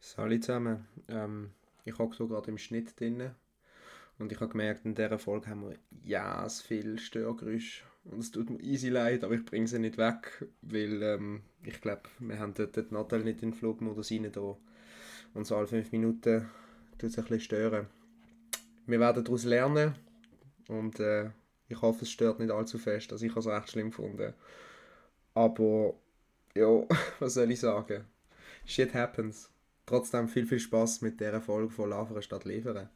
Salut zusammen. Ähm, ich hocke hier gerade im Schnitt drin und ich habe gemerkt, in dieser Folge haben wir ja viel Störgeräusche und es tut mir easy leid, aber ich bringe sie nicht weg, weil ähm, ich glaube, wir haben dort den Nattel nicht in den Flugmodus rein da und so alle fünf Minuten tut es ein bisschen stören. Wir werden daraus lernen und äh, ich hoffe, es stört nicht allzu fest, also ich habe es recht schlimm gefunden. Aber ja, was soll ich sagen? Shit happens. Trotzdem viel, viel Spaß mit dieser Folge von Lavere statt Liefern.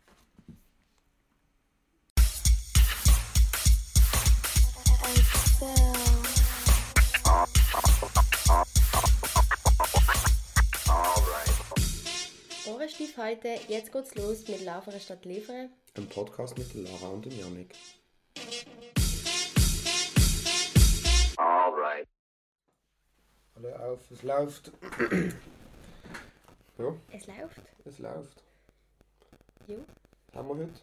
Ohrenstief heute, jetzt geht's los mit Lavere statt Liefern. Ein Podcast mit Lara und dem Janik. Alright. Alle auf, es läuft. Ja, Es läuft. es läuft. Jo. Haben wir heute?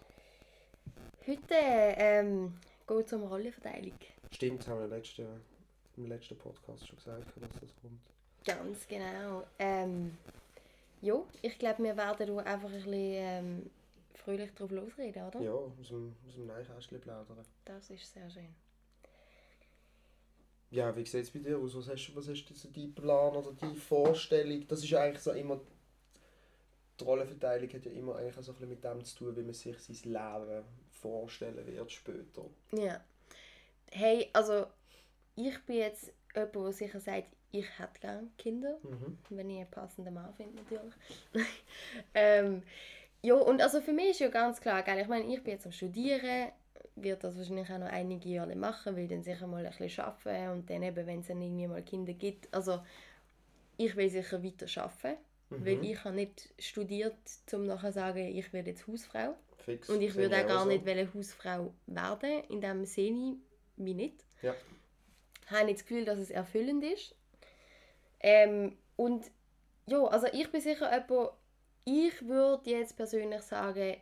Heute ähm, geht es um Rollenverteilung. Stimmt, haben wir im letzten, im letzten Podcast schon gesagt, dass das kommt. Ganz genau. Ähm, jo, ich glaube, wir werden da einfach ein bisschen ähm, fröhlich drauf losreden, oder? Ja, aus dem, aus dem Neinkästchen plaudern. Das ist sehr schön. Ja, wie sieht es bei dir aus? Was hast, was hast du so dein Plan oder deine Vorstellung? Das ist ja eigentlich so immer... Die Rollenverteilung hat ja immer eigentlich so ein bisschen mit dem zu tun, wie man sich sein Leben vorstellen wird später. Ja. Hey, also ich bin jetzt jemand, der sicher sagt, ich hätte gerne Kinder. Mhm. wenn ich einen passenden Mann finde natürlich. ähm, ja, und also für mich ist ja ganz klar, gell, ich meine, ich bin jetzt am Studieren, wird das wahrscheinlich auch noch einige Jahre machen, will dann sicher mal ein bisschen arbeiten und dann eben, wenn es dann irgendwie mal Kinder gibt, also ich will sicher weiter arbeiten, weil Mhm. ich habe nicht studiert, um nachher zu sagen, ich werde jetzt Hausfrau Fix. und ich würde auch gar so. nicht wollen Hausfrau werden, in dem sehe ich mich nicht. Ja. habe nicht das Gefühl, dass es erfüllend ist. Ähm, und ja, also ich bin sicher jemand, ich würde jetzt persönlich sagen,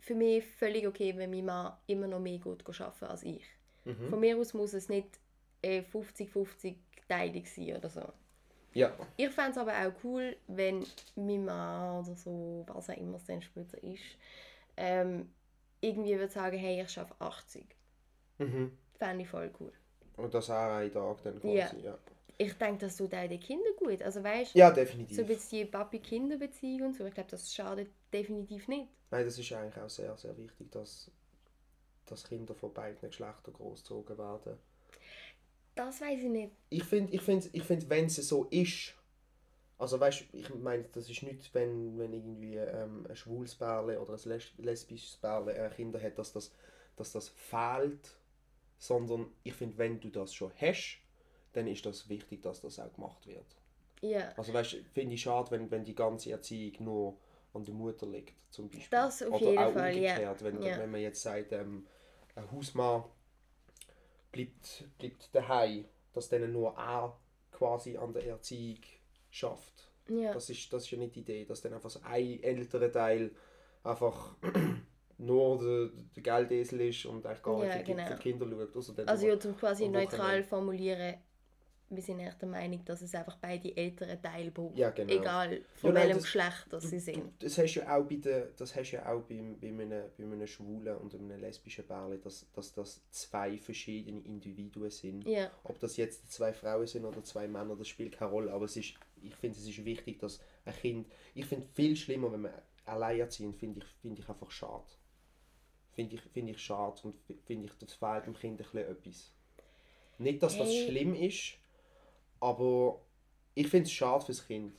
für mich völlig okay, wenn mein Mann immer noch mehr gut arbeiten als ich. Mhm. Von mir aus muss es nicht äh, 50-50 Teilung sein oder so. Ja, Ich fände es aber auch cool, wenn mein Mann oder so, was auch immer es dann später ist, ähm, irgendwie würde sagen, hey, ich schaffe 80. mhm. Fände ich voll cool. und das auch einen Tag dann quasi, Ja. ja. Ich denke, das tut auch den Kindern gut. Also weißt Ja, so definitiv. ein bisschen die Papi-Kinder-Beziehung und so, ich glaube, das schadet definitiv nicht. Nein, das ist eigentlich auch sehr, sehr wichtig, dass, dass Kinder von beiden Geschlechtern großgezogen werden. Das weiß ich nicht. Ich finde, ich find, ich find, wenn es so ist, also weißt ich meine, das ist nicht, wenn, wenn irgendwie ähm, ein schwules Pärchen oder ein les lesbisches Pärchen äh, Kinder hat, dass das, dass das fehlt, sondern ich finde, wenn du das schon hast, dann ist das wichtig, dass das auch gemacht wird. Ja, Also weißt, finde ich schade, wenn, wenn die ganze Erziehung nur an der Mutter liegt, zum Beispiel. Das auf Oder jeden auch Fall, ja. umgekehrt, wenn, Ja. wenn man jetzt sagt, ähm, ein Hausmann bleibt, bleibt daheim, dass dann nur er quasi an der Erziehung schafft. ja. Das ist, das ist ja nicht die Idee, dass dann einfach so ein älterer Teil einfach nur der, der Geldesel ist und eigentlich gar Ja, nicht genau. für die Kinder schaut. Also, Also ja, zum quasi neutral formulieren, wir sind echt der Meinung, dass es einfach beide ältere Teile braucht. Ja, genau. Egal von Ja, nein, welchem das- Geschlecht das sie sind. Das hast du ja auch bei der, das hast du ja auch beim, bei, einem, bei einem schwulen und einem lesbischen Pärchen, dass, dass das zwei verschiedene Individuen sind. Ja, Ob das jetzt zwei Frauen sind oder zwei Männer, das spielt keine Rolle. Aber es ist, ich finde, es ist wichtig, dass ein Kind. Ich finde viel schlimmer, wenn man alleinerziehend finde ich, finde ich einfach schade. Finde ich, finde ich schade und finde ich, das fehlt dem Kind ein bisschen etwas. Nicht, dass das Hey. schlimm ist, aber ich finde es schade fürs Kind.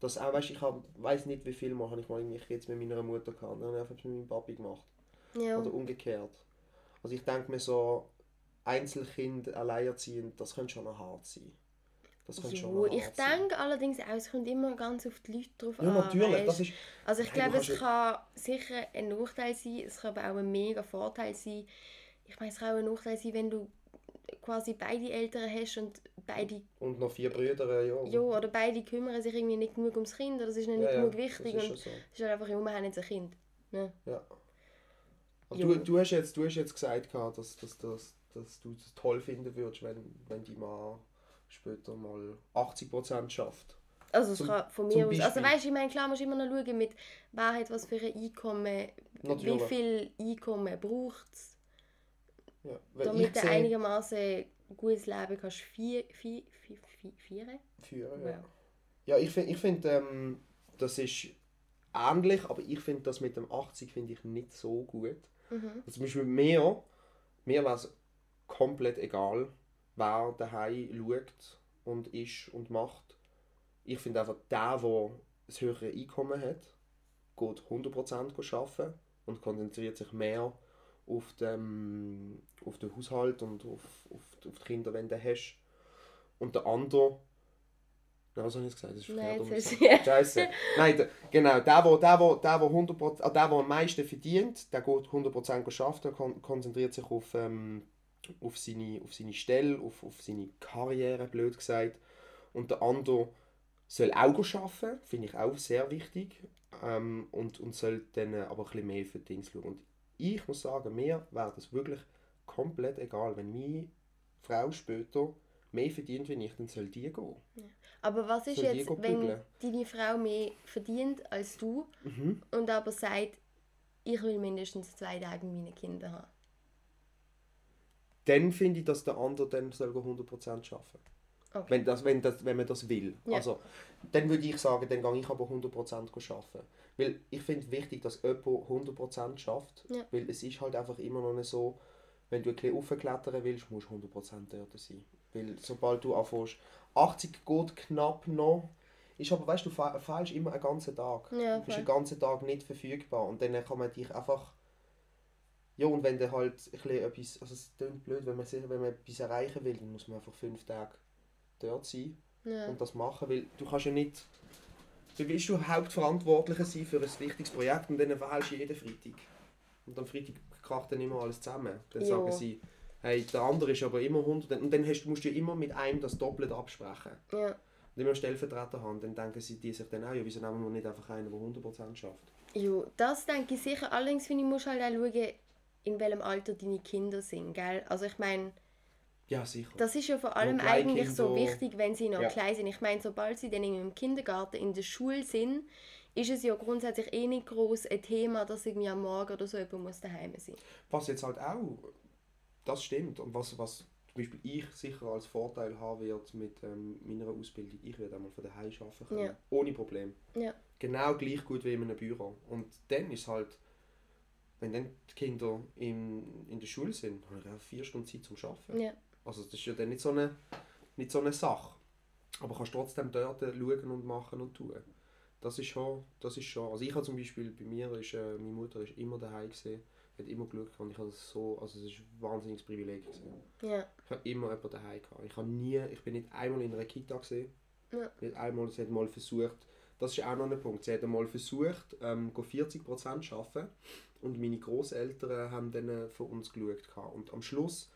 Das auch, weißt, ich weiß nicht, wie viel Mal habe ich mal irgendwie jetzt mit meiner Mutter gehabt. Dann habe ich einfach mit meinem Papi gemacht. ja. Oder umgekehrt. Also ich denke mir so, Einzelkind, alleinerziehend, das könnte schon noch hart sein. Das könnte schon ich hart sein. denke allerdings auch, es kommt immer ganz auf die Leute drauf Ja, an. natürlich. Das ist, Also ich glaube, es kann sicher ein Nachteil sein, es kann aber auch ein mega Vorteil sein. Ich meine, es kann auch ein Nachteil sein, wenn du quasi beide Eltern hast und beide, und noch vier Brüder, ja. ja, oder beide kümmern sich irgendwie nicht genug ums Kind oder es ist ihnen nicht ja, ja, genug das wichtig ist und so. es ist halt einfach, ja, wir haben jetzt ein Kind. Ne? Ja. Aber du, du, hast jetzt, du hast jetzt gesagt, dass, dass, dass, dass du es toll finden würdest, wenn, wenn die Mann später mal 80% schafft. Also es Zum- kann von mir aus. Also weißt du, ich meine, klar musst du immer noch schauen, mit wer hat was für ein Einkommen, Natürlich. wie viel Einkommen braucht es, Ja, damit du einigermaßen ein gutes Leben kannst vier, vier, vier, vier, vieren. Führen, ja. Ja. Ja, ich finde, ich find, ähm, das ist ähnlich, aber ich finde das mit dem 80 finde ich nicht so gut. Mhm. Also zum Beispiel mir, mir wäre es komplett egal, wer daheim schaut und ist und macht. Ich finde einfach, der, der das höhere Einkommen hat, geht 100% arbeiten und konzentriert sich mehr auf den, auf den Haushalt und auf, auf, auf die Kinder, wenn du hast. Und der andere, Nein, was habe ich jetzt gesagt? Das ist Nein, verkehrt jetzt umgesagt. hast- Scheiße. Nein, der, genau, der, der, der, der, der, der, 100%, ah, der, der am meisten verdient, der geht 100% arbeiten, kon konzentriert sich auf, ähm, auf, seine, auf seine Stelle, auf, auf seine Karriere, blöd gesagt. Und der andere soll auch arbeiten, finde ich auch sehr wichtig. Ähm, und, und soll dann aber ein bisschen mehr für Dings schauen. Und ich muss sagen, mir wäre das wirklich komplett egal. Wenn meine Frau später mehr verdient wie ich, dann soll die gehen. Aber was ist Soll jetzt, wenn deine Frau mehr verdient als du Mhm. und aber sagt, ich will mindestens zwei Tage mit meinen Kindern haben? dann finde ich, dass der andere dann soll 100% arbeiten Okay. wenn, das, wenn, das, wenn man das will. Ja. Also, dann würde ich sagen, dann gehe ich aber 100% arbeiten. Weil ich finde wichtig, dass jemand 100% schafft. Ja. Weil es ist halt einfach immer noch nicht so, wenn du ein bisschen raufklettern willst, musst du 100% dort sein. Weil sobald du anfängst, 80 geht knapp noch, ist aber, weißt du, du fe- fehlst immer einen ganzen Tag. Ja, du bist den ganzen Tag nicht verfügbar und dann kann man dich einfach ja, und wenn du halt ein bisschen etwas, also es klingt blöd, wenn man, sich- wenn man etwas erreichen will, dann muss man einfach fünf Tage dort sein Ja. und das machen, weil du kannst ja nicht, du willst du Hauptverantwortlicher sein für ein wichtiges Projekt und dann wählst du jeden Freitag. Und am Freitag kracht dann immer alles zusammen. Dann Ja. sagen sie, hey, der andere ist aber immer 100, und dann hast, musst du ja immer mit einem das doppelt absprechen. ja. Und einen Stellvertreter haben, dann denken sie die sich dann auch, ja, wieso nehmen wir nicht einfach einen, der 100% schafft? Jo, das denke ich sicher. Allerdings finde ich, musst halt auch schauen, in welchem Alter deine Kinder sind, gell? Also ich meine, Ja, sicher. das ist ja vor allem eigentlich so wichtig, wenn sie noch Ja. klein sind. Ich meine, sobald sie dann im Kindergarten, in der Schule sind, ist es ja grundsätzlich eh nicht groß ein Thema, dass irgendwie am Morgen oder so jemand muss daheim sein. Was jetzt halt auch, das stimmt. Und was, was zum Beispiel ich sicher als Vorteil haben wird mit ähm, meiner Ausbildung, ich werde einmal von daheim arbeiten können. Ja. Ohne Problem. Ja. Genau gleich gut wie in einem Büro. Und dann ist halt, wenn dann die Kinder in, in der Schule sind, habe ich auch vier Stunden Zeit zum Arbeiten. Ja. Also das ist ja dann nicht so eine, nicht so eine Sache. Aber kannst trotzdem dort schauen und machen und tun. Das ist schon, das ist schon. Also ich habe zum Beispiel, bei mir ist, äh, meine Mutter ist immer daheim gesehen, hat immer Glück gehabt und ich habe so, also es ist ein wahnsinniges Privileg gewesen. Ja. Ich habe immer jemanden daheim gehabt. Ich habe nie, ich bin nicht einmal in einer Kita gesehen. Ja. Nicht einmal, sie hat mal versucht, das ist auch noch ein Punkt, sie hat einmal versucht, ähm, go 40% zu arbeiten und meine Großeltern haben dann äh, für uns geschaut. gehabt. Und am Schluss,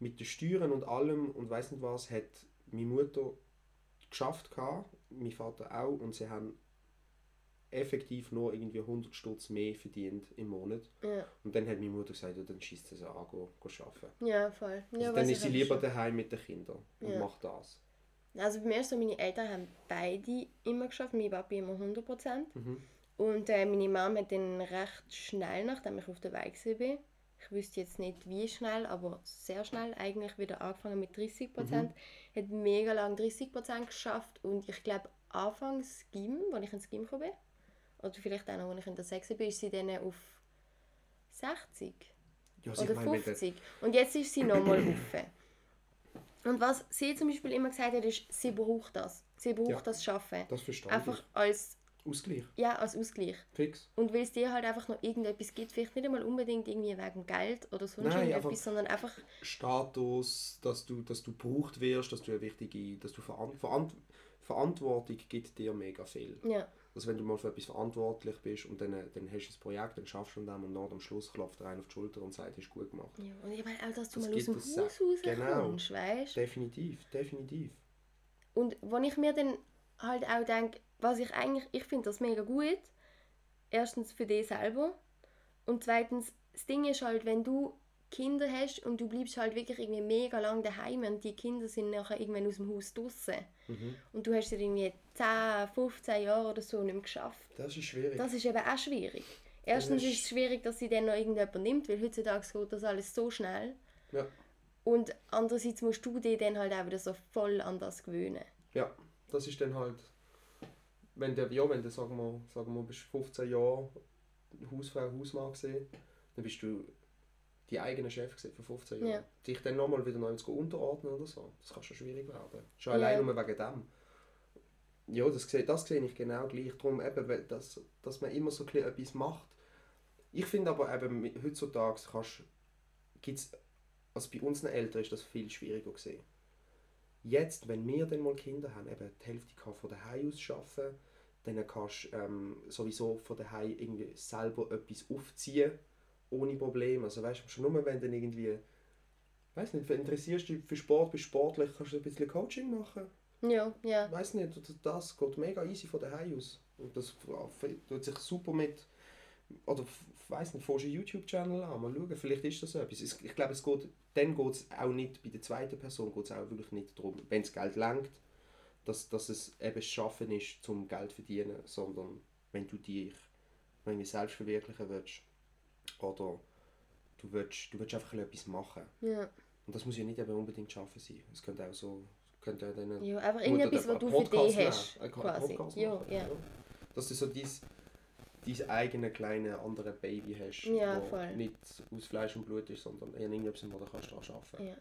mit den Steuern und allem und weiß nicht was, hat meine Mutter geschafft, gehabt, mein Vater auch, und sie haben effektiv nur irgendwie 100 Stutz mehr verdient im Monat. Ja. Und dann hat meine Mutter gesagt, ja, dann schießt sie an, go, go arbeiten. Ja, voll. Ja, Also dann ist sie lieber schon. daheim mit den Kindern und Ja. macht das. Also bei mir ist so, meine Eltern haben beide immer geschafft, mein Papi immer 100%. Mhm. Und äh, meine Mom hat dann recht schnell, nachdem ich auf der Weg war, ich wüsste jetzt nicht wie schnell, aber sehr schnell eigentlich wieder angefangen mit 30%. Mhm. Hat mega lang 30% geschafft und ich glaube anfangs Gym, als ich ins Gym gekommen bin, oder vielleicht auch noch, als ich in der 6 bin, ist sie dann auf 60 Ja, oder ich meine, wenn der- 50. Und jetzt ist sie nochmal offen. Und was sie zum Beispiel immer gesagt hat, ist, sie braucht das. Sie braucht Ja. das Schaffen. das verstehe Einfach ich. als, Ausgleich, ja, als Ausgleich. fix. Und weil es dir halt einfach noch irgendetwas gibt, vielleicht nicht einmal unbedingt irgendwie wegen Geld oder sonst Nein, irgendetwas, einfach- sondern einfach, Status, dass du, dass du gebraucht wirst, dass du eine wichtige, dass du Veran Veran Verantwortung gibt dir mega viel. ja, Also wenn du mal für etwas verantwortlich bist und dann, dann hast du das Projekt, dann schaffst du an dem und dann am Schluss klopft dir einer auf die Schulter und sagt, hast du gut gemacht. ja. Und ich meine auch, dass du Das mal aus dem Haus rauskommst, genau. weißt Definitiv, definitiv. Und wenn ich mir dann halt auch denke, was ich eigentlich, ich finde das mega gut. Erstens für dich selber. Und zweitens, das Ding ist halt, wenn du Kinder hast und du bleibst halt wirklich irgendwie mega lang daheim und die Kinder sind nachher irgendwann aus dem Haus draußen Mhm. und du hast es irgendwie 10, 15 Jahre oder so nicht mehr geschafft. Das ist schwierig. Das ist eben auch schwierig. Erstens ist- ist es schwierig, dass sie dann noch irgendjemand nimmt, weil heutzutage geht das alles so schnell. Ja. Und andererseits musst du dich dann halt auch wieder so voll an das gewöhnen. Ja, das ist dann halt, wenn der, ja, wenn du, sagen wir, sagen wir, bist 15 Jahre Hausfrau, Hausmann gesehen, dann bist du die eigene Chef gewesen für 15 Jahre. Ja. Dich dann nochmal wieder neu zu unterordnen oder so, das kann schon schwierig werden. Schon Ja. allein nur wegen dem. Ja, das sehe, das sehe ich genau gleich. Darum eben, weil dass, dass man immer so ein etwas macht. Ich finde aber eben, heutzutage kannst, gibt's, also bei unseren Eltern ist das viel schwieriger gesehen. Jetzt, wenn wir dann mal Kinder haben, eben die Hälfte kann von daheim aus arbeiten, dann kannst du ähm, sowieso von daheim irgendwie selber etwas aufziehen, ohne Probleme. Also weißt du, schon nur wenn dann irgendwie, weiß nicht, interessierst du dich für Sport, bist sportlich, kannst du ein bisschen Coaching machen. Ja, ja. Weiß nicht, das- geht mega easy von daheim aus. Und das tut sich super mit, oder weiß nicht, fährst einen YouTube-Channel an, mal schauen, vielleicht ist das etwas. Es- Ich glaube, es geht, dann geht es auch nicht, bei der zweiten Person geht es auch wirklich nicht darum, wenn das Geld lenkt, dass, dass es eben Schaffen ist, zum Geld zu verdienen, sondern wenn du dich wenn du selbst verwirklichen willst, oder du willst, du willst einfach etwas machen. ja. Und das muss ja nicht eben unbedingt schaffen sein. Es könnte auch so, könnte auch dann Ja, einfach irgendetwas, was du für dich hast. einen Quasi. Ja, ja. Dass du so dein, dein eigene kleine andere Baby hast, Ja, nicht aus Fleisch und Blut ist, sondern eher irgendetwas, wo du kannst daran arbeiten Ja.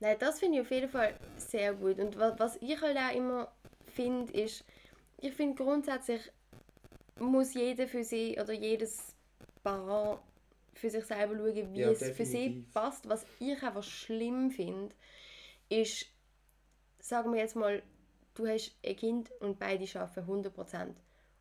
Nein, das finde ich auf jeden Fall sehr gut. Und was, ich halt auch immer finde, ist, ich finde grundsätzlich muss jeder für sich oder jedes Paar für sich selber schauen, wie Ja, es für sie definitiv. passt. Was ich einfach schlimm finde, ist, sagen wir jetzt mal, du hast ein Kind und beide schaffen 100%.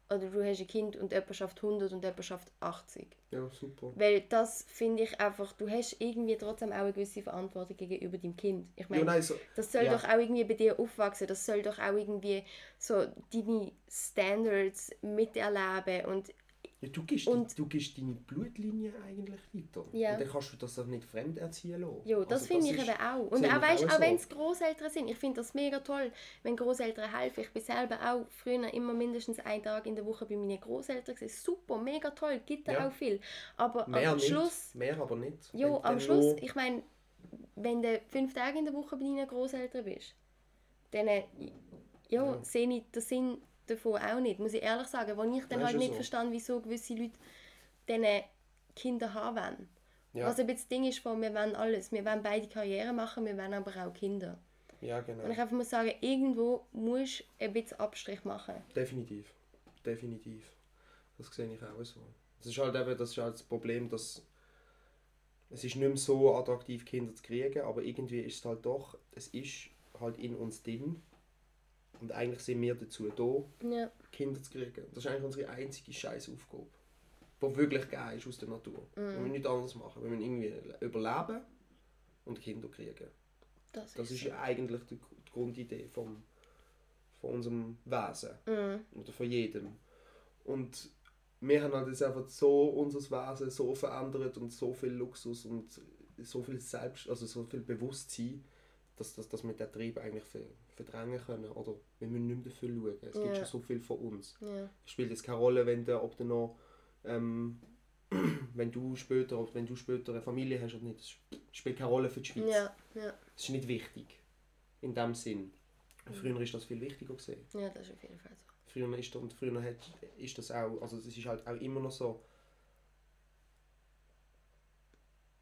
Oder du hast ein Kind und jemand schafft 100 und jemand schafft 80. Ja, super. Weil das finde ich einfach, du hast irgendwie trotzdem auch eine gewisse Verantwortung gegenüber deinem Kind. Ich Ja, meine, nein, so, das soll ja. doch auch irgendwie bei dir aufwachsen, das soll doch auch irgendwie so deine Standards miterleben und ja, du, gibst, Und- du gibst deine Blutlinie eigentlich weiter. Ja. Und dann kannst du das doch nicht fremd erziehen lassen. ja, das Also finde ich eben auch. Und auch, weißt, auch auch so. wenn es Großeltern sind, ich finde das mega toll, wenn Großeltern helfen. Ich bin selber auch früher immer mindestens einen Tag in der Woche bei meinen Großeltern. Super, mega toll, gibt da Ja. auch viel. Aber Mehr am nicht, Schluss mehr aber nicht. Wenn am Schluss, ich meine, wenn du fünf Tage in der Woche bei deinen Großeltern bist, dann äh, ja, Ja. sehe ich den Sinn davon auch nicht, muss ich ehrlich sagen. Wo ich dann Ja, halt nicht so. verstand, wieso gewisse Leute äh, Kinder haben wollen. Ja. Was ein bisschen das Ding ist, von, wir wollen alles. Wir wollen beide Karriere machen, wir wollen aber auch Kinder. Ja, genau. Und ich einfach muss sagen, irgendwo musst du ein bisschen Abstrich machen. Definitiv. Definitiv. Das sehe ich auch so. Das ist halt eben das, ist halt das Problem, dass es ist nicht mehr so attraktiv, Kinder zu kriegen, aber irgendwie ist es halt doch, es ist halt in uns drin. Und eigentlich sind wir dazu da, Ja, Kinder zu kriegen. Das ist eigentlich unsere einzige scheiß Aufgabe. Die wirklich gegeben ist aus der Natur. Wir müssen nichts anderes machen. Wir müssen irgendwie überleben und Kinder kriegen. das, Das ist so. ja eigentlich die, die Grundidee vom, von unserem Wesen. Mhm. Oder von jedem. Und wir haben halt jetzt einfach so unser Wesen so verändert und so viel Luxus und so viel Selbst, also so viel Bewusstsein, dass, dass, dass wir den Trieb eigentlich ver- verdrängen können. Oder wir müssen nicht mehr dafür schauen. Es gibt Ja. schon so viel von uns. Ja. Es spielt jetzt keine Rolle, wenn du, ob du noch ähm, wenn du später ob wenn du später eine Familie hast oder nicht. Das spielt keine Rolle für die Schweiz. Ja, ja, Das ist nicht wichtig. In dem Sinn. Früher ist das viel wichtiger gesehen. ja, das ist auf jeden Fall so. Früher ist, und früher hat, ist das auch, also es ist halt auch immer noch so,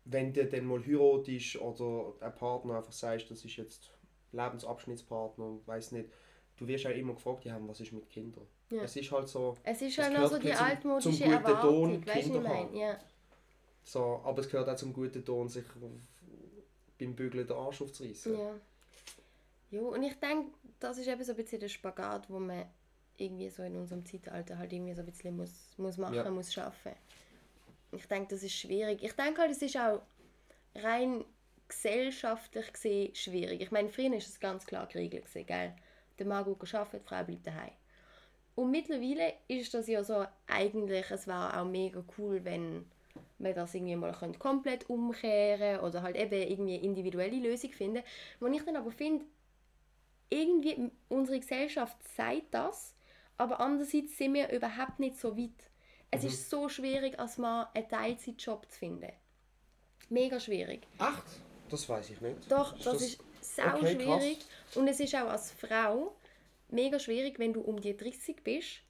wenn du dann mal heiratest oder ein Partner einfach sagst, das ist jetzt Lebensabschnittspartner und weiß nicht, du wirst auch immer gefragt, ja, was ist mit Kindern? Ja. Es ist halt so, Es ist halt noch so die zum- altmodische zum Erwartung, Ton, weißt du, ich meine? Ja. so, aber es gehört auch zum guten Ton, sich beim Bügeln den Arsch aufzureißen. Ja. Ja, und ich denke, das ist eben so ein bisschen der Spagat, wo man irgendwie so in unserem Zeitalter halt irgendwie so ein bisschen muss, muss machen, Ja. muss schaffen. Ich denke, das ist schwierig. Ich denke halt, es ist auch rein gesellschaftlich gesehen schwierig. Ich meine, früher ist es ganz klar geregelt gell? Der Mann geht arbeiten, die Frau bleibt daheim. Und mittlerweile ist das ja so eigentlich, es war auch mega cool, wenn man das irgendwie mal könnte komplett umkehren oder halt eben irgendwie eine individuelle Lösung finden. Wo ich dann aber finde, irgendwie unsere Gesellschaft sagt das, aber andererseits sind wir überhaupt nicht so weit. Es Mhm. ist so schwierig, als Mann einen Teilzeitjob zu finden. Mega schwierig. Echt? Das weiß ich nicht. Doch, das, ist sau Okay, krass. schwierig. Und es ist auch als Frau mega schwierig, wenn du um die 30 bist,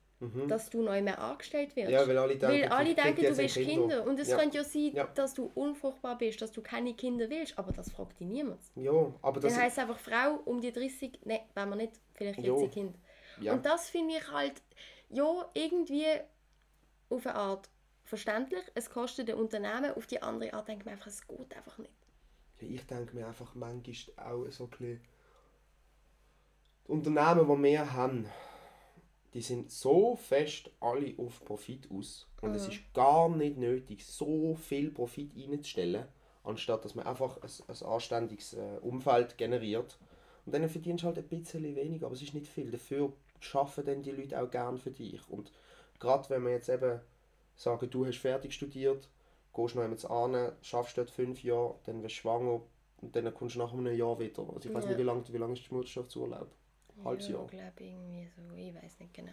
dass du neu mehr angestellt wirst. Mhm. Ja, weil alle denken, Weil alle denken, du willst Kind. Kinder. Und es Ja. könnte ja sein, Ja. dass du unfruchtbar bist, dass du keine Kinder willst. Aber das fragt dich niemand. Ja, aber das Dann heisst einfach, Frau um die 30, nein, wenn wir nicht, vielleicht Jo. jetzt ein Kind. Ja. Und das finde ich halt, ja, irgendwie auf eine Art verständlich. Es kostet ein Unternehmen. Auf die andere Art denkt man einfach, es geht einfach nicht. Ja, ich denke mir einfach manchmal auch so ein bisschen, die Unternehmen, die wir haben, die sind so fest alle auf Profit aus. Und es ist gar nicht nötig, so viel Profit reinzustellen, anstatt dass man einfach ein, ein anständiges äh, Umfeld generiert. Und dann verdienst du halt ein bisschen weniger, aber es ist nicht viel. Dafür schaffen dann die Leute auch gern für dich. Und gerade wenn wir jetzt eben sagen, du hast fertig studiert, gehst noch einmal an, schaffst dort fünf Jahre, dann wirst du schwanger und dann kommst du nach einem Jahr wieder. Also ich weiß Ja. nicht, wie lange wie lang ist der Mutterschaftsurlaub? Halbes ja, Jahr. Ich glaube irgendwie so, ich weiß nicht genau.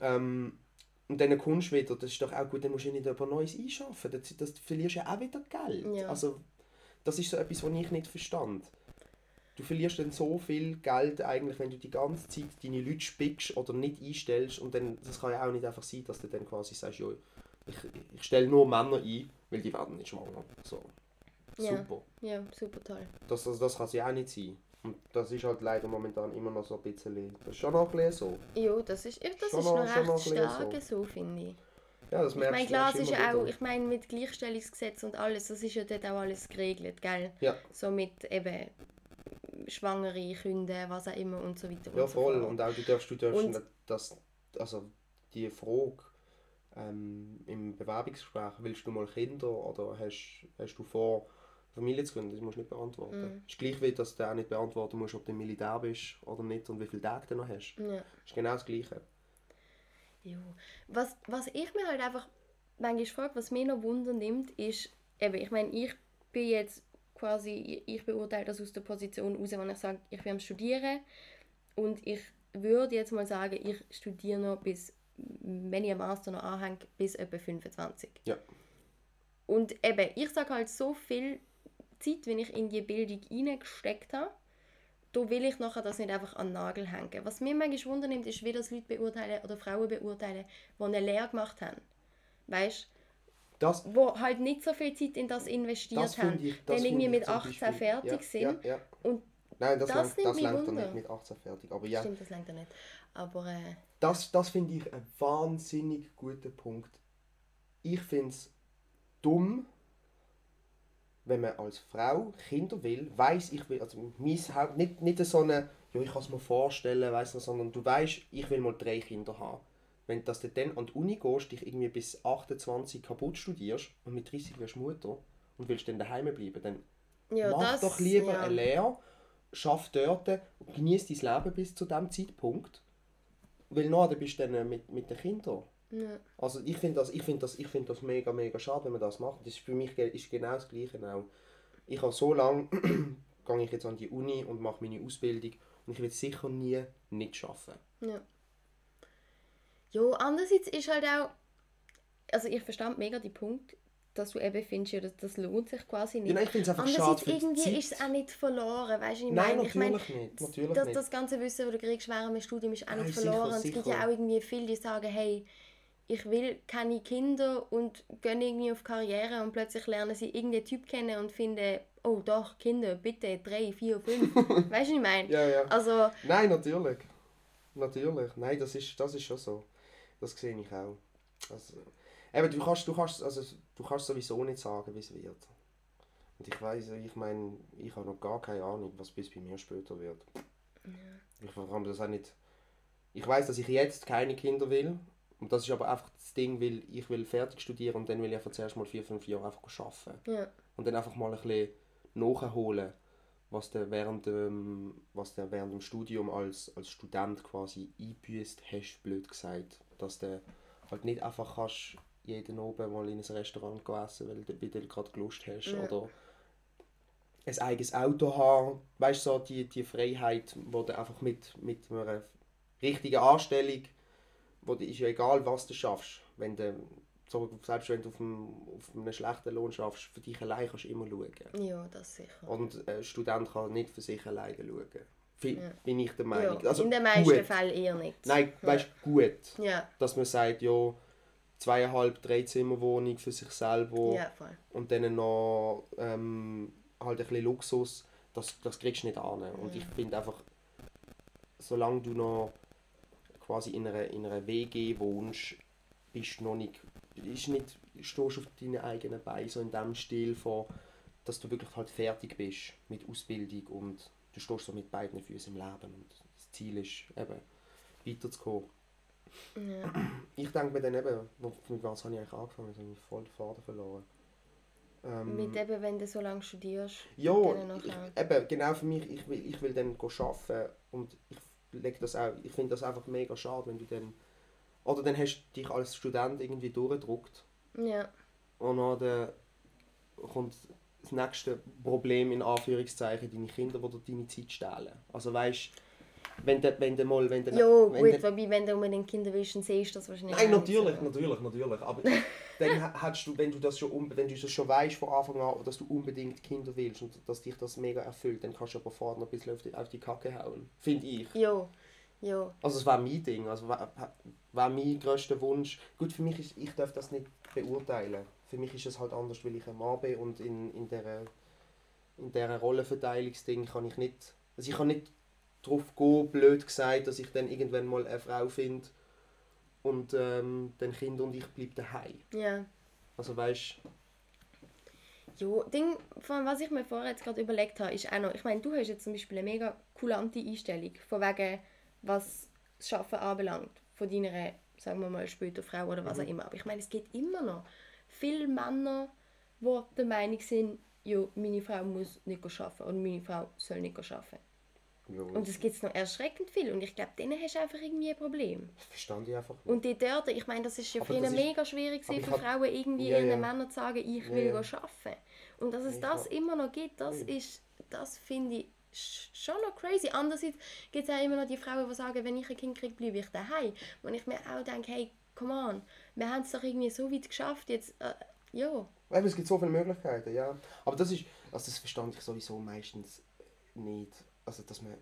Ähm, und dann kommst du wieder, das ist doch auch gut, dann musst du nicht etwas Neues einschaffen. Das, das verlierst du ja auch wieder Geld. Ja. Also, das ist so etwas, was ich nicht verstand. Du verlierst dann so viel Geld eigentlich, wenn du die ganze Zeit deine Leute spickst oder nicht einstellst. Und dann, das kann ja auch nicht einfach sein, dass du dann quasi sagst, ja, ich, ich stelle nur Männer ein, weil die werden nicht schwanger. So. Ja. Super. Ja, super toll. Das, das, das kann ja auch nicht sein. Und das ist halt leider momentan immer noch so ein bisschen, das ist schon noch ein so. Ja, das ist, das Schon ist noch- noch recht stark so, finde ich. Ja, das Ich merkst meine, du- klar, es ist ja auch, ich meine, mit Gleichstellungsgesetz und alles, das ist ja dort auch alles geregelt, gell? Ja. So mit eben Schwangere, Kinder, was auch immer und so weiter Ja, und so voll. fort. Und auch du darfst, du darfst Und- das, also die Frage ähm, im Bewerbungsgespräch, willst du mal Kinder oder hast, hast du vor, Familie zu gründen, das musst du nicht beantworten. Mhm. Ist gleich wie, dass du auch nicht beantworten musst, ob du im Militär bist oder nicht und wie viele Tage du noch hast. Ja. Das ist genau das Gleiche. Ja. Was, was ich mir halt einfach manchmal frage, was mir noch Wunder nimmt, ist, eben, ich meine, ich bin jetzt quasi, ich beurteile das aus der Position raus, wenn ich sage, ich bin am Studieren und ich würde jetzt mal sagen, ich studiere noch bis, wenn ich einen Master noch anhänge, bis etwa 25. Ja. Und eben, ich sage halt so viel Zeit, wenn ich in die Bildung hineingesteckt habe, da will ich nachher das nicht einfach an den Nagel hängen. Was mir manchmal Wunder nimmt, ist, wie das Leute beurteilen oder Frauen beurteilen, die eine Lehre gemacht haben. Weißt Das, wo halt nicht so viel Zeit in das investiert das haben. ich, das dann irgendwie mit zum 18 Beispiel- fertig ja, sind. Ja. Und Nein, das, das nimmt das er Wunder. nicht mit 18 fertig. Aber ja, stimmt, das lenkt ja nicht. Aber äh, das, das finde ich ein wahnsinnig guter Punkt. Ich finde es dumm, wenn man als Frau Kinder will, weiß ich will, also mein Haupt, nicht, nicht so eine, ja ich kann es mir vorstellen, weiss sondern du weißt, ich will mal drei Kinder haben. Wenn dass du dann an die Uni gehst, dich irgendwie bis 28 kaputt studierst und mit 30 wirst Mutter und willst dann daheim bleiben, dann ja, mach das, doch lieber ja. eine Lehre, schaff dort und genieß dein Leben bis zu dem Zeitpunkt. Weil nachher bist du dann äh, mit, mit den Kindern. Ja. Also ich finde das, ich find das, ich find das mega, mega schade, wenn man das macht. Das ist für mich ist genau das Gleiche auch. Ich habe so lange, gehe ich jetzt an die Uni und mache meine Ausbildung und ich will sicher nie nicht schaffen. Ja. Ja, andererseits ist halt auch, also ich verstand mega den Punkt, dass du eben findest, ja, das, das lohnt sich quasi nicht. Ja, nein, ich finde es einfach schade Andererseits die irgendwie ist es auch nicht verloren, weißt du, ich Nein, meine? Ich meine, nicht, natürlich das, das ganze Wissen, das du kriegst während dem Studium, ist auch Nein, nicht sicher, verloren. es gibt ja sicher. auch irgendwie viele, die sagen, hey, ich will keine Kinder und gehen irgendwie auf Karriere und plötzlich lernen sie irgendeinen Typ kennen und finden, oh doch, Kinder, bitte, drei, vier, fünf. weißt du, was ich meine? Ja, ja. Also, Nein, natürlich. Natürlich. Nein, das ist, das ist schon so. Das sehe ich auch. Also, eben, du kannst, du kannst, also, du kannst sowieso nicht sagen, wie es wird. Und ich weiß, ich meine, ich habe noch gar keine Ahnung, was bis bei mir später wird. Ich kann das auch nicht. Ich weiß, dass ich jetzt keine Kinder will. Und das ist aber einfach das Ding, weil ich will fertig studieren und dann will ich einfach zuerst mal vier, fünf Jahre einfach arbeiten. ja. Und dann einfach mal ein bisschen nachholen, was du während dem, was du während dem Studium als, als Student quasi eingebüßt hast, blöd gesagt. Dass du halt nicht einfach kannst jeden Abend mal in ein Restaurant gehen essen, weil du wieder gerade Lust hast. Ja. Oder ein eigenes Auto haben. Weißt du, so die, die Freiheit, wo du einfach mit, mit einer richtigen Anstellung, wo du, ist ja egal, was du schaffst. Wenn du, selbst wenn du auf, einem, auf einem schlechten Lohn schaffst, für dich allein kannst du immer schauen. Ja, das sicher. Und ein Student kann nicht für sich alleine schauen. Ja. Bin ich der Ja, Meinung. Also in den meisten gut. Fällen eher nicht. Nein, weißt du, gut. Ja, Dass man sagt, ja, zweieinhalb, drei Zimmer Wohnung für sich selber ja, voll. und dann noch ähm, halt ein bisschen Luxus, das, das kriegst du nicht an. Und ich finde einfach, solange du noch quasi in einer, in einer WG wohnst, bist du noch nicht, ist nicht, stehst auf deinen eigenen Beinen, so in dem Stil von, dass du wirklich halt fertig bist mit Ausbildung und du stehst so mit beiden Füßen im Leben und das Ziel ist eben, weiterzukommen. Ja. Ich denke mir dann eben, wo- mit was habe ich eigentlich angefangen? Jetzt habe ich voll den Faden verloren. Ähm, Mit eben, wenn du so lange studierst. ja, ich, eben, genau für mich, ich will, ich will dann arbeiten und ich leg das auch, ich finde das einfach mega schade, wenn du dann, oder dann hast du dich als Student irgendwie durchgedruckt Ja, und dann kommt das nächste Problem in Anführungszeichen, deine Kinder, die deine Zeit stehlen. Also weißt wenn du, wenn du mal, wenn du, jo, wenn gut, du, wobei, wenn du unbedingt Kinder willst, dann siehst du das wahrscheinlich Nein, natürlich, so. natürlich, natürlich. Aber dann ha- hättest du, wenn du das schon, wenn du das schon weißt von Anfang an, dass du unbedingt Kinder willst und dass dich das mega erfüllt, dann kannst du aber vorher noch ein bisschen auf die, auf die Kacke hauen. Finde ich. Jo, jo. Also es war mein Ding, also war, war mein grösster Wunsch. Gut, für mich ist, ich darf das nicht beurteilen. Für mich ist es halt anders, weil ich ein Mann bin und in, in dieser in dieser Rollenverteilungsding kann ich nicht, also ich kann nicht drauf gehen, blöd gesagt, dass ich dann irgendwann mal eine Frau finde und ähm, dann Kind und ich bleibe daheim. Ja. Also weißt Jo, Ding, von was ich mir vorher jetzt gerade überlegt habe, ist auch noch, ich meine, du hast jetzt zum Beispiel eine mega kulante Einstellung, von wegen, was das Arbeiten anbelangt, von deiner, sagen wir mal, später Frau oder was auch immer. Aber ich meine, es gibt immer noch viele Männer, die der Meinung sind, ja, meine Frau muss nicht arbeiten oder meine Frau soll nicht arbeiten. ja, Und es gibt noch erschreckend viel und ich glaube, denen hast du einfach irgendwie ein Problem. das verstand ich einfach nicht. Und die dort, ich meine, das ist ja für das ihn ist- mega schwierig für hab- Frauen irgendwie Ja, ihren ja. Männern zu sagen, ich will ja. arbeiten. Und dass es Ich das hab- immer noch gibt, das ist, das finde ich sch- schon noch crazy. Andererseits gibt es auch immer noch die Frauen, die sagen, wenn ich ein Kind kriege, bleibe ich daheim. Und ich mir auch denke, hey, come on, wir haben es doch irgendwie so weit geschafft, jetzt, äh, ja. Eben, es gibt so viele Möglichkeiten, ja. Aber das ist, also das verstand ich sowieso meistens nicht. Also dass man,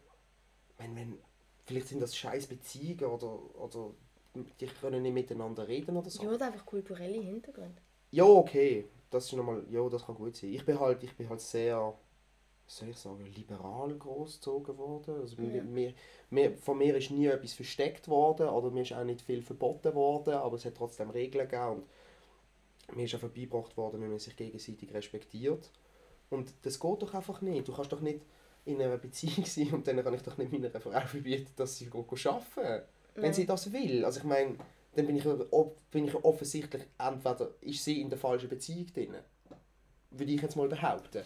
wenn, wenn, vielleicht sind das scheiß Beziehungen oder, oder die können nicht miteinander reden oder so. Ja, oder einfach kulturelle Hintergründe. Ja, okay. Das ist nochmal, ja, das kann gut sein. Ich bin halt, ich bin halt sehr, soll ich sagen, liberal großgezogen worden. Also Ja. mir, mir, von mir ist nie etwas versteckt worden oder mir ist auch nicht viel verboten worden, aber es hat trotzdem Regeln gegeben und mir ist einfach beigebracht worden, wie man sich gegenseitig respektiert. Und das geht doch einfach nicht. Du kannst doch nicht in einer Beziehung sein und dann kann ich doch nicht meiner Frau verbieten, dass sie arbeiten Wenn Nein. sie das will. Also ich meine, dann bin ich, bin ich offensichtlich, entweder ist sie in der falschen Beziehung drin. Würde ich jetzt mal behaupten.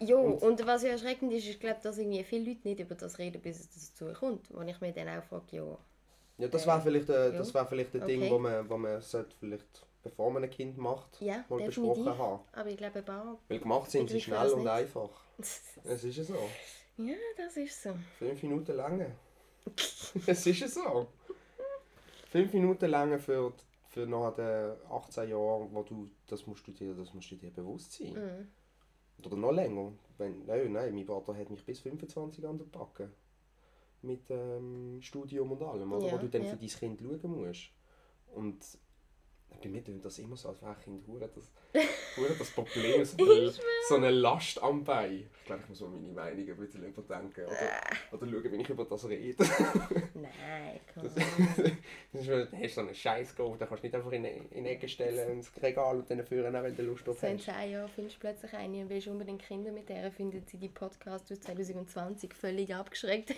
Jo, Und- und, was ja erschreckend ist, ich glaube, dass irgendwie viele Leute nicht über das reden, bis es dazu kommt. Wo ich mir dann auch frage, ja, Ja, das Äh, wäre vielleicht, äh, ja. das wär vielleicht ein Ding, Okay. wo man, wo man sollte vielleicht, bevor man ein Kind macht, ja, mal besprochen haben. Aber ich glaube, ein paar... Weil gemacht sind sie schnell und nicht. einfach. Es ist ja so. ja, das ist so. Fünf Minuten lange. es ist ja so. Fünf Minuten lange für, für nach den 18 Jahren, wo du, das musst du dir, das musst du dir bewusst sein. Mhm. Oder noch länger. Wenn, nein, nein, mein Vater hat mich bis 25 an der Backe. Mit ähm, Studium und allem, oder? Ja, wo du dann ja. für dein Kind schauen musst. Und bei mir tönt das immer so, als wäre Kind hure das, hure das Problem, so eine, so eine Last am Bein. Ich glaube, ich muss mal meine Meinung ein bisschen überdenken. Oder, oder schauen, wenn ich über das rede. Nein, komm. Das, das ist, dann hast du so einen Scheiß gekauft, den kannst du nicht einfach in, in Ecke stellen, ins Regal und dann führen, wenn du Lust drauf So in hast. 10 Jahren findest du plötzlich eine und willst unbedingt Kinder mit der, findet sie die Podcast aus 2020 völlig abgeschreckt.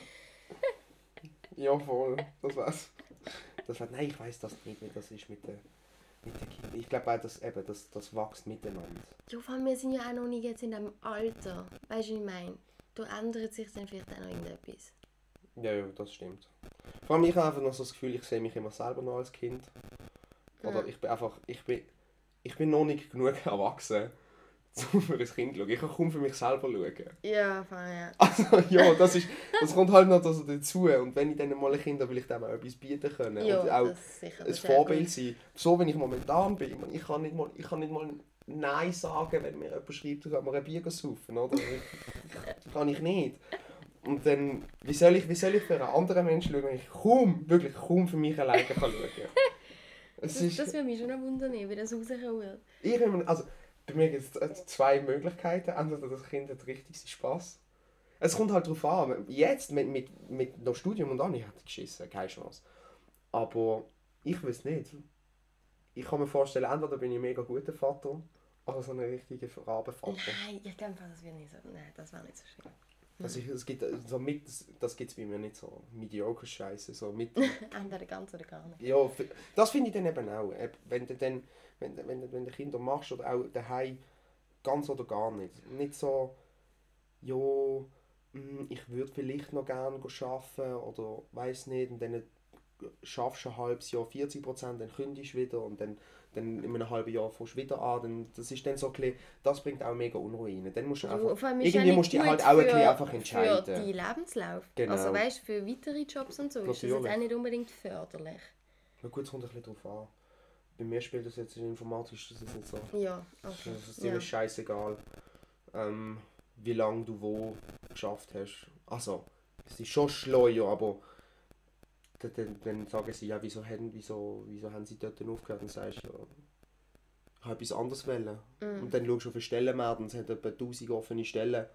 Ja, voll. Das war's. Das war, nein, ich weiß das nicht, wie das ist mit Kindern. Ich glaube auch, dass eben, das, das wächst miteinander. Ja, vor allem, wir sind ja auch noch nicht jetzt in dem Alter. Weißt du, was ich meine? Da ändert sich dann vielleicht auch noch irgendetwas. Ja, ja, das stimmt. Vor allem, ich habe einfach noch so das Gefühl, ich sehe mich immer selber noch als Kind. Oder Ja. ich bin einfach, ich bin, ich bin noch nicht genug erwachsen, um für ein Kind zu schauen. Ich kann kaum für mich selber schauen. Ja, voll, ja. Also ja, das, ist, das kommt halt noch dazu. Und wenn ich dann mal ein Kind ich dem auch etwas bieten können. Ja, und auch das sicher. ein Vorbild sein. So, wenn ich momentan bin. Ich Ich kann nicht mal, ich kann nicht mal Nein sagen, wenn mir jemand schreibt, du kannst mal ein Bier saufen. Oder? Ich- kann ich nicht. Und dann, wie soll ich, wie soll ich für einen anderen Menschen schauen, wenn ich kaum, wirklich kaum für mich alleine kann schauen Es Das, ist, das würde mich schon wundern, wie das rauskommen wird. irgendwann, also, bei mir gibt es zwei Möglichkeiten. Entweder das Kind hat richtig seinen Spass. Es kommt halt darauf an. Jetzt, mit, mit, mit noch Studium und an, ich hätte geschissen, keine Chance. Aber ich weiß nicht. Ich kann mir vorstellen, entweder bin ich ein mega guter Vater oder so ein richtiger Rabenvater. Nein, ich glaube, das wird nicht so. Nein, das war nicht so schlimm. Also ich, es gibt so mit, das gibt es bei mir nicht so mediocre Scheiße, so mit. Entweder ganz oder gar nicht. ja, das finde ich dann eben auch. Eben, Wenn du dann, wenn, du- wenn, du- wenn du Kinder machst oder auch daheim ganz oder gar nicht. Nicht so, ja, hm, ich würde vielleicht noch gerne arbeiten oder weiß nicht und dann schaffst du ein halbes Jahr 40 Prozent, dann kündigst du wieder und dann, dann in einem halben Jahr fängst du wieder an. Dann, das ist dann so ein bisschen, das bringt auch mega Unruhe rein. Dann musst du Ja, einfach, ja irgendwie musst du dich halt auch ein bisschen einfach entscheiden. Für die Lebenslauf. Genau. Also weißt du, für weitere Jobs und so ist das jetzt Natürlich. auch nicht unbedingt förderlich. Na gut, es kommt ein bisschen drauf an. Bei mir spielt das jetzt in Informatik ist das jetzt nicht so. Ja, okay. ist Ja. ziemlich scheißegal, ähm, wie lange du wo geschafft hast. Also, es ist schon schleuer, aber dann, dann, dann sagen sie, ja, wieso haben, wieso, wieso haben sie dort aufgehört? Und sagst ja, ich habe etwas anderes wollen. Mhm. Und dann schaust du auf den Stellenmarkt und es hat etwa 1000 offene Stellen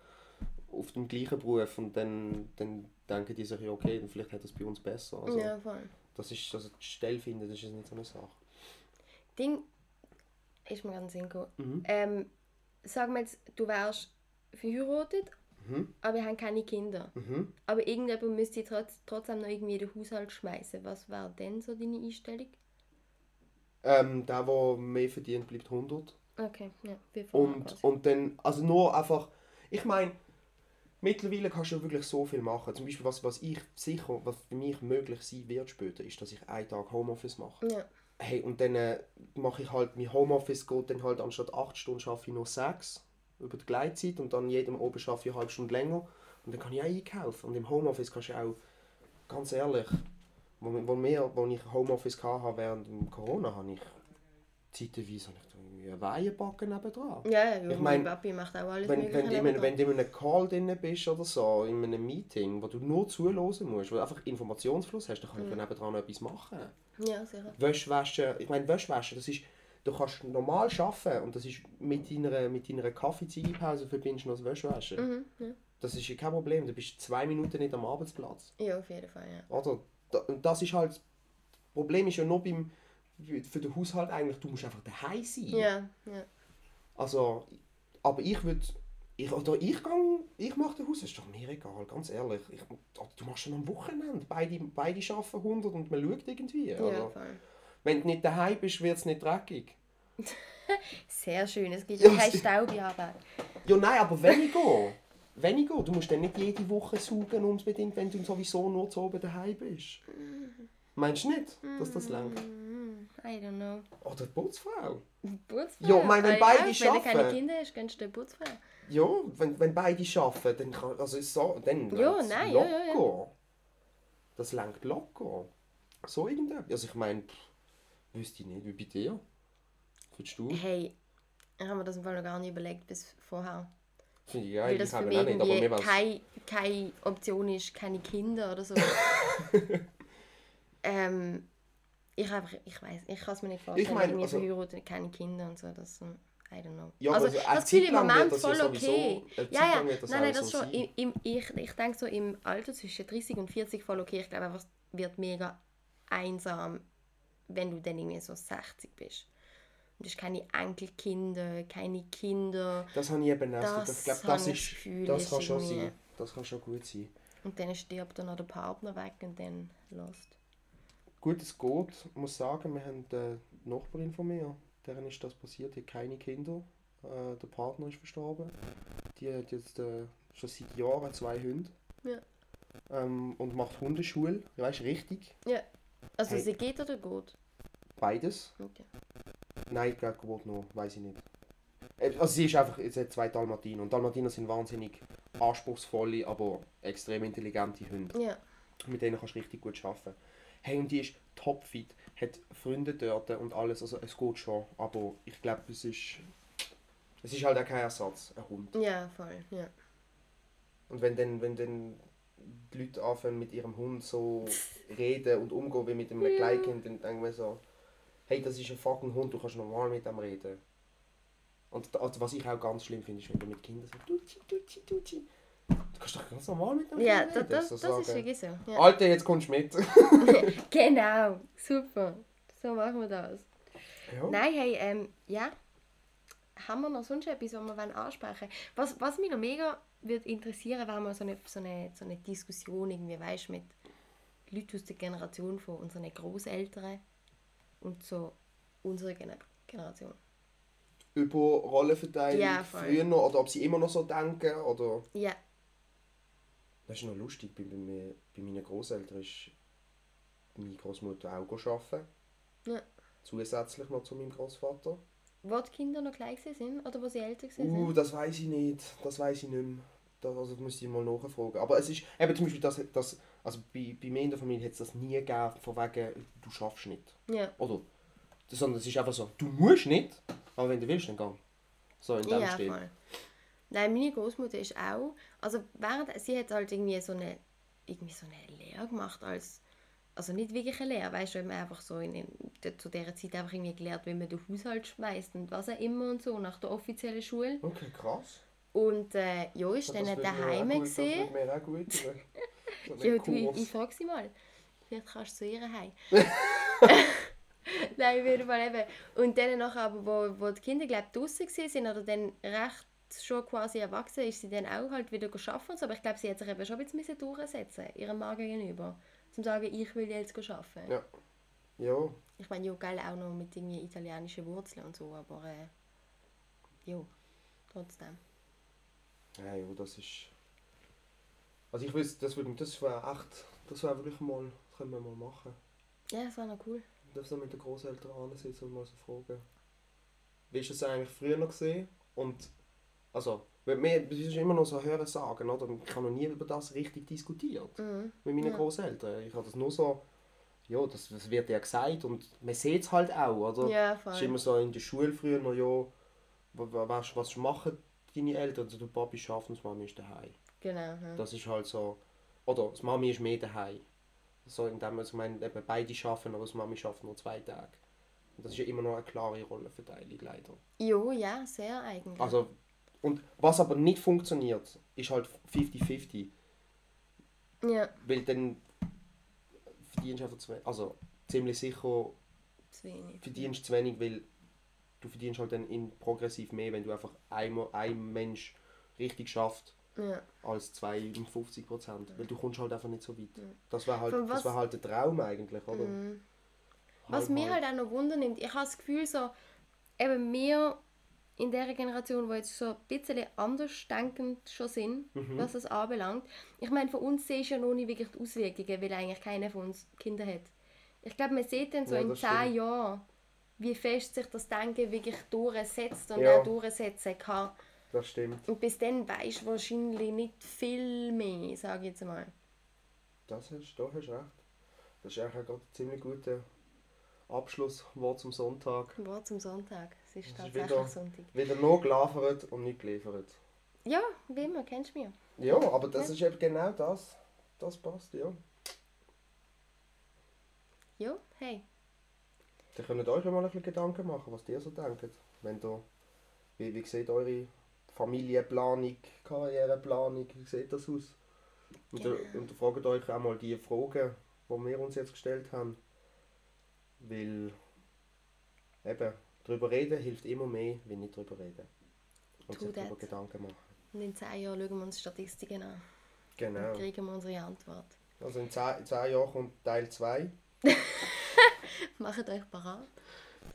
auf dem gleichen Beruf und dann, dann denken die sich, ja, okay, dann vielleicht hat das bei uns besser. Also, ja, voll. das ist, also die Stelle finden, das ist nicht so eine Sache. Ding ist mir ganz Sinn gekommen. Mhm. Ähm, sag mal jetzt, du wärst verheiratet, Mhm. aber wir haben keine Kinder. Mhm. Aber irgendjemand müsste trotz, trotzdem noch irgendwie in den Haushalt schmeißen. Was wäre denn so deine Einstellung? Ähm, der, der mehr verdient, bleibt 100. Okay, ja, wie Und, quasi. und dann, also nur einfach, ich meine, mittlerweile kannst du ja wirklich so viel machen. Zum Beispiel, was, was ich sicher, was für mich möglich sein wird später, ist, dass ich einen Tag Homeoffice mache. Ja, Hey, und dann äh, mache ich halt, mein Homeoffice geht dann halt anstatt 8 Stunden schaffe ich nur 6 über die Gleitzeit und dann jedem oben schaffe ich eine halbe Stunde länger und dann kann ich auch einkaufen. Und im Homeoffice kannst du auch, ganz ehrlich, wo, wo, wir, wo ich Homeoffice hatte während Corona, habe ich zeitweise habe ich irgendwie eine Weihe backen nebendran. ja, ja Ich mein Papi macht auch alles Wenn, wenn, du in einem, nebenan. wenn du in einem Call drin bist oder so, in einem Meeting, wo du nur zuhören musst, wo du einfach Informationsfluss hast, dann kann ich Mhm. nebendran noch etwas machen. Ja, sicher. Wäschwäsche, ich meine Wäschwäsche, das ist, du kannst normal arbeiten und das ist mit deiner, mit deiner Kaffee-Ziegepause verbindest du noch das Wäschwäsche. Mhm, ja. Das ist ja kein Problem, du bist zwei Minuten nicht am Arbeitsplatz. ja, auf jeden Fall, ja. Oder? Das ist halt, das Problem ist ja nur beim, für den Haushalt eigentlich, du musst einfach daheim sein. Ja, ja. Also, aber ich würde, ich, oder ich gang, ich mache den Haus, ist doch mir egal, ganz ehrlich. Ich, du machst schon am Wochenende, beide, beide arbeiten 100 und man schaut irgendwie. Ja, Also, voll. wenn du nicht daheim bist, wird es nicht dreckig. Sehr schön, es gibt Ja, ja keine sie- Staubarbeit. Ja, nein, aber weniger. weniger. Du musst dann nicht jede Woche saugen, unbedingt, wenn du sowieso nur zu oben daheim bist. Meinst du nicht, dass das langt? Mm, I don't know. Oder die Putzfrau. Putzfrau? Ja, meine, wenn Ah, beide Wenn du keine arbeiten. Kinder hast, kannst du den Putzfrau. Ja, wenn, wenn beide arbeiten, dann kann also ist so, dann Ja, nein, ja, locker. ja, ja. Das langt locker. So irgendetwas. Also ich meine, wüsste ich nicht, wie bei dir? Findest du? Hey, ich habe mir das im Fall noch gar nicht überlegt bis vorher. Finde ich Weil geil, das ich für mich nicht, irgendwie war's... keine, keine Option ist, keine Kinder oder so. ähm, ich einfach, ich weiß, ich kann es mir nicht vorstellen, Ich mein, also- verheiratet, keine Kinder und so, das, ähm, I don't know. Ja, also, aber so eine das fühle ich im Zeit lang Moment ja voll sowieso- okay. Zeit Ja, ja, nein, nein, das so schon. Im, im, ich, ich denke so im Alter zwischen 30 und 40 voll okay. Ich glaube einfach, es wird mega einsam, wenn du dann irgendwie so 60 bist. Und du hast keine Enkelkinder, keine Kinder. Das habe ich eben auch. Das ich glaube, das, ist, Gefühl, das kann schon irgendwie- sein. Das kann schon gut sein. Und dann stirbt dann noch der Partner weg und dann lost. Gut, es geht. Ich muss sagen, wir haben eine Nachbarin von mir, deren ist das passiert, die hat keine Kinder. Äh, der Partner ist verstorben. Die hat jetzt äh, schon seit Jahren zwei Hunde. Ja. Ähm, und macht Hundeschule. Weißt richtig. Ja. Also Hey. sie geht oder gut? Beides. Okay. nein, glaube Geburt noch, weiß ich nicht. Äh, Also sie ist einfach, sie hat zwei Dalmatiner und Dalmatiner sind wahnsinnig anspruchsvolle, aber extrem intelligente Hunde. Ja. Mit denen kannst du richtig gut arbeiten. Hey, und die ist topfit, hat Freunde dort und alles, also es geht schon, aber ich glaube, es ist, es ist halt auch kein Ersatz, ein Hund. Ja, voll. Ja. Und wenn dann, wenn dann die Leute anfangen mit ihrem Hund so reden und umgehen wie mit einem Ja. Kleinkind, dann denken wir so, hey, das ist ein fucking Hund, du kannst normal mit dem reden. Und also was ich auch ganz schlimm finde, ist, wenn du mit Kindern sagst, Duzi, Duzi, Duzi. Du kannst doch ganz normal mit dem Ja, Kind das, reden. das, so das ist sagen, wirklich so. Ja. Alter, jetzt kommst du mit. Genau, super. So machen wir das. ja. Nein, hey, ähm, ja. Haben wir noch sonst etwas, was wir wollen ansprechen was, was mich noch mega würde interessieren, wäre mal so eine, so, eine, so eine Diskussion, irgendwie, weißt, mit Leuten aus der Generation von unseren Großeltern und so unserer Gener Generation. Über Rollenverteilung Ja, früher noch, oder ob sie immer noch so denken, oder... Ja, Das ist noch lustig, bei, bei, mir- bei meinen Großeltern ist meine Großmutter auch arbeiten. Ja. Zusätzlich noch zu meinem Großvater. wo die Kinder noch gleich sind oder wo sie älter sind. Uh, das weiß ich nicht. Das weiß ich nicht mehr. Das, also, das müsste ich mal nachfragen. Aber es ist eben zum Beispiel, das, das, also bei, bei mir in der Familie hat es das nie gegeben, von wegen, du schaffst nicht. Ja, Oder, sondern es ist einfach so, du musst nicht, aber wenn du willst, dann geh. So in dem ja Stil. voll. Nein, meine Großmutter ist auch, also während, sie hat halt irgendwie so eine, irgendwie so eine Lehre gemacht als, also nicht wirklich eine Lehre, weißt du, wenn man einfach so in, zu dieser Zeit einfach irgendwie gelernt, wie man den Haushalt schmeißt und was auch immer und so, nach der offiziellen Schule. Okay, krass. Und äh, ja, ist Das dann würde daheim Das gesehen. würde mir auch gut. So Ja, du, ich, ich frage sie mal. Vielleicht kannst du zu ihr heim. Nein, auf jeden Fall eben. Und dann nachher, aber, wo, wo die Kinder, glaube ich, draußen waren oder dann recht schon quasi erwachsen, ist sie dann auch halt wieder arbeiten so. Aber ich glaube, sie hat sich eben schon ein bisschen durchsetzen ihrem Mann gegenüber. Zum sagen, ich will jetzt arbeiten. Ja. Ja, Ich meine, ja, geil, auch noch mit irgendwie italienischen Wurzeln und so, aber äh, ja, trotzdem. Ja, ja, das ist. Also ich weiß, das würde das wäre echt, das wäre wirklich mal, das können wir mal machen. Ja, das war noch cool. Wir dürfen mit den Großeltern ansitzen und mal so fragen. Wie ist das eigentlich früher noch gesehen? Und also, wir, wir sind immer noch so hören sagen, oder? Ich habe noch nie über das richtig diskutiert Mhm. mit meinen Ja. Großeltern. Ich habe das nur so, ja, das, das wird ja gesagt und man sieht es halt auch, oder? Ja, Es ist voll. immer so in der Schule früher noch, ja, wa- wa- was, was machen deine Eltern? Also, der Papi schafft und die Mami ist daheim. Genau. Ja. Das ist halt so. Oder das Mami ist mehr daheim. So in dem, also ich meine, eben beide arbeiten, aber das Mami schafft nur zwei Tage. Und das ist ja immer noch eine klare Rollenverteilung, leider. Jo, ja, sehr eigentlich. Also, und was aber nicht funktioniert, ist halt 50-50. ja, Weil dann verdienst du einfach zu wenig. Also, ziemlich sicher zu wenig. verdienst du zu wenig, weil du verdienst halt dann in progressiv mehr, wenn du einfach einmal ein Mensch richtig schafft Ja. als 52 Prozent, weil du kommst halt einfach nicht so weit. Ja. Das wäre halt, das was- wär halt der Traum eigentlich, oder? Mhm. Was Halb, mich halb. halt auch noch Wunder nimmt, ich habe das Gefühl, so, eben wir in der Generation, die jetzt so ein bisschen anders denkend schon sind, Mhm. was das anbelangt. Ich meine, für uns sehe ich ja noch nicht wirklich die Auswirkungen, weil eigentlich keiner von uns Kinder hat. Ich glaube, man sieht dann so Ja, in zehn. Jahren, wie fest sich das Denken wirklich durchsetzt und Ja. auch durchsetzen kann. Das stimmt. Und bis dann weisst du wahrscheinlich nicht viel mehr, sage ich jetzt mal. Das hast, da hast du recht. Das ist eigentlich auch ein ziemlich guter Abschlusswort zum Sonntag. Wort zum Sonntag. Es ist ist tatsächlich wieder- Sonntag. Wieder nur geliefert und nicht geliefert. Ja, wie immer, kennst du mich. Ja, aber das ist eben genau das. Das passt, ja. Ja, hey. Dann könnt ihr euch ja mal ein bisschen Gedanken machen, was ihr so denkt. Wenn ihr, wie, wie sieht eure Familienplanung, Karriereplanung, wie sieht das aus? Und, Genau. ihr- und ihr fragt euch auch mal die Fragen, die wir uns jetzt gestellt haben. Weil eben, darüber reden hilft immer mehr, wie nicht darüber reden. Und True sich darüber. Gedanken machen. Und in zehn Jahren schauen wir uns Statistiken an. Genau. Dann kriegen wir unsere Antwort. Also in 10, in 10 Jahren kommt Teil 2. Macht euch parat.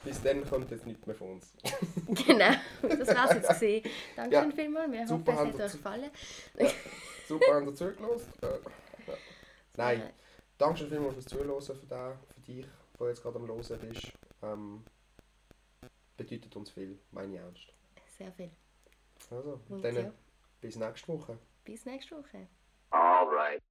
Bis dann kommt jetzt nichts mehr von uns. genau, das war's jetzt gesehen. Dankeschön Ja, vielmals. Wir super, hoffen, es hat euch gefallen. Super, habt ihr zugelassen? Äh, ja. Nein, Äh, danke vielmals fürs Zuhören für, den, für dich, der jetzt gerade am Hören bist. Ähm, bedeutet uns viel, meine ich ernst. Sehr viel. Also, dann ja. bis nächste Woche. Bis nächste Woche. All right.